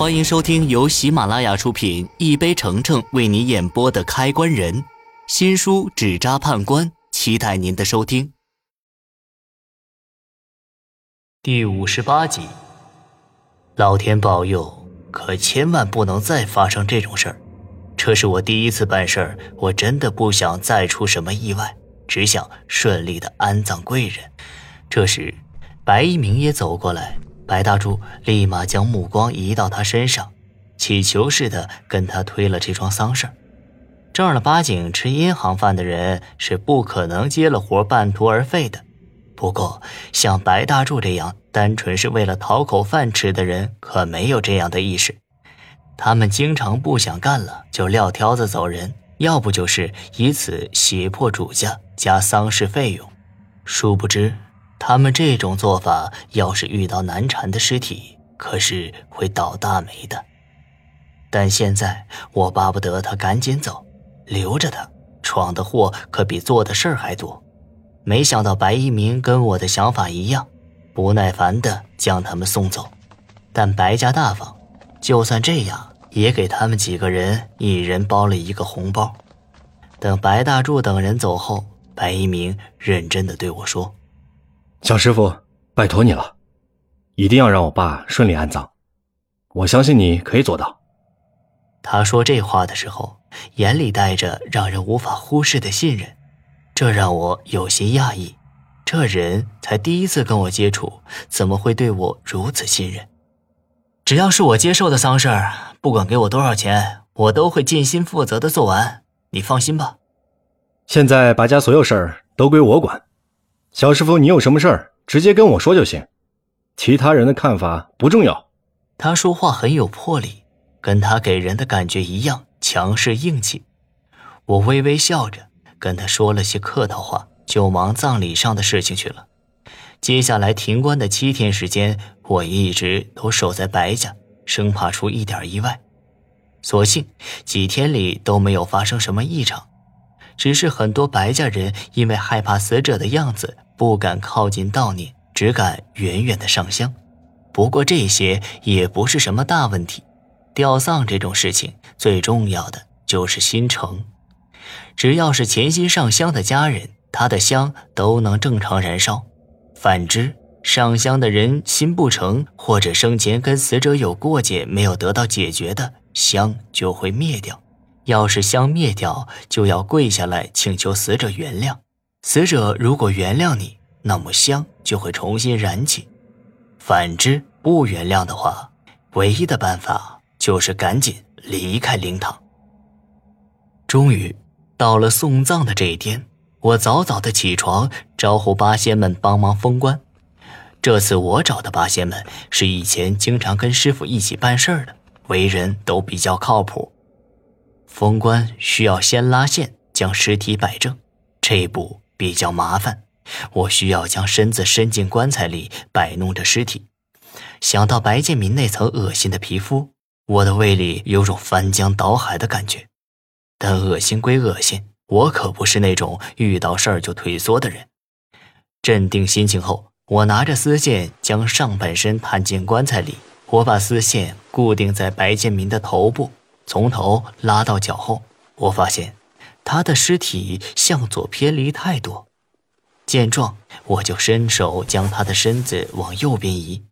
欢迎收听由喜马拉雅出品、一杯橙橙为你演播的《开关人》新书《纸扎判官》，期待您的收听。第五十八集，老天保佑，可千万不能再发生这种事儿。这是我第一次办事儿，我真的不想再出什么意外，只想顺利的安葬贵人。这时，白一鸣也走过来。白大柱立马将目光移到他身上，乞求似的跟他推了这桩丧事正儿八经吃银行饭的人是不可能接了活半途而废的。不过，像白大柱这样单纯是为了讨口饭吃的人，可没有这样的意识。他们经常不想干了就撂挑子走人，要不就是以此胁迫主家加丧事费用。殊不知。他们这种做法，要是遇到难缠的尸体，可是会倒大霉的。但现在我巴不得他赶紧走，留着他闯的祸可比做的事儿还多。没想到白一鸣跟我的想法一样，不耐烦的将他们送走。但白家大方，就算这样，也给他们几个人一人包了一个红包。等白大柱等人走后，白一鸣认真的对我说。小师傅，拜托你了，一定要让我爸顺利安葬。我相信你可以做到。他说这话的时候，眼里带着让人无法忽视的信任，这让我有些讶异。这人才第一次跟我接触，怎么会对我如此信任？只要是我接受的丧事儿，不管给我多少钱，我都会尽心负责的做完。你放心吧。现在白家所有事儿都归我管。小师傅，你有什么事儿，直接跟我说就行，其他人的看法不重要。他说话很有魄力，跟他给人的感觉一样，强势硬气。我微微笑着跟他说了些客套话，就忙葬礼上的事情去了。接下来停棺的七天时间，我一直都守在白家，生怕出一点意外。所幸几天里都没有发生什么异常。只是很多白家人因为害怕死者的样子，不敢靠近悼念，只敢远远的上香。不过这些也不是什么大问题。吊丧这种事情，最重要的就是心诚。只要是潜心上香的家人，他的香都能正常燃烧。反之，上香的人心不诚，或者生前跟死者有过节没有得到解决的，香就会灭掉。要是香灭掉，就要跪下来请求死者原谅。死者如果原谅你，那么香就会重新燃起；反之，不原谅的话，唯一的办法就是赶紧离开灵堂。终于到了送葬的这一天，我早早的起床，招呼八仙们帮忙封棺。这次我找的八仙们是以前经常跟师傅一起办事的，为人都比较靠谱。封棺需要先拉线将尸体摆正，这一步比较麻烦。我需要将身子伸进棺材里摆弄着尸体。想到白建民那层恶心的皮肤，我的胃里有种翻江倒海的感觉。但恶心归恶心，我可不是那种遇到事儿就退缩的人。镇定心情后，我拿着丝线将上半身探进棺材里。我把丝线固定在白建民的头部。从头拉到脚后，我发现他的尸体向左偏离太多。见状，我就伸手将他的身子往右边移。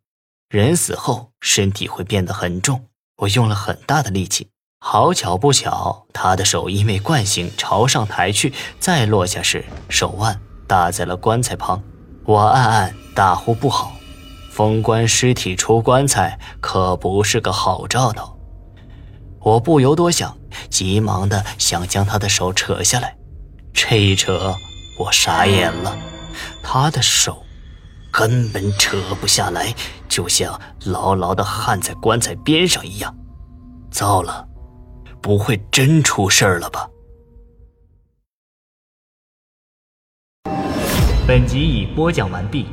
人死后身体会变得很重，我用了很大的力气。好巧不巧，他的手因为惯性朝上抬去，再落下时手腕打在了棺材旁。我暗暗大呼不好，封棺尸体出棺材可不是个好兆头。我不由多想，急忙的想将他的手扯下来，这一扯，我傻眼了，他的手根本扯不下来，就像牢牢的焊在棺材边上一样。糟了，不会真出事儿了吧？本集已播讲完毕。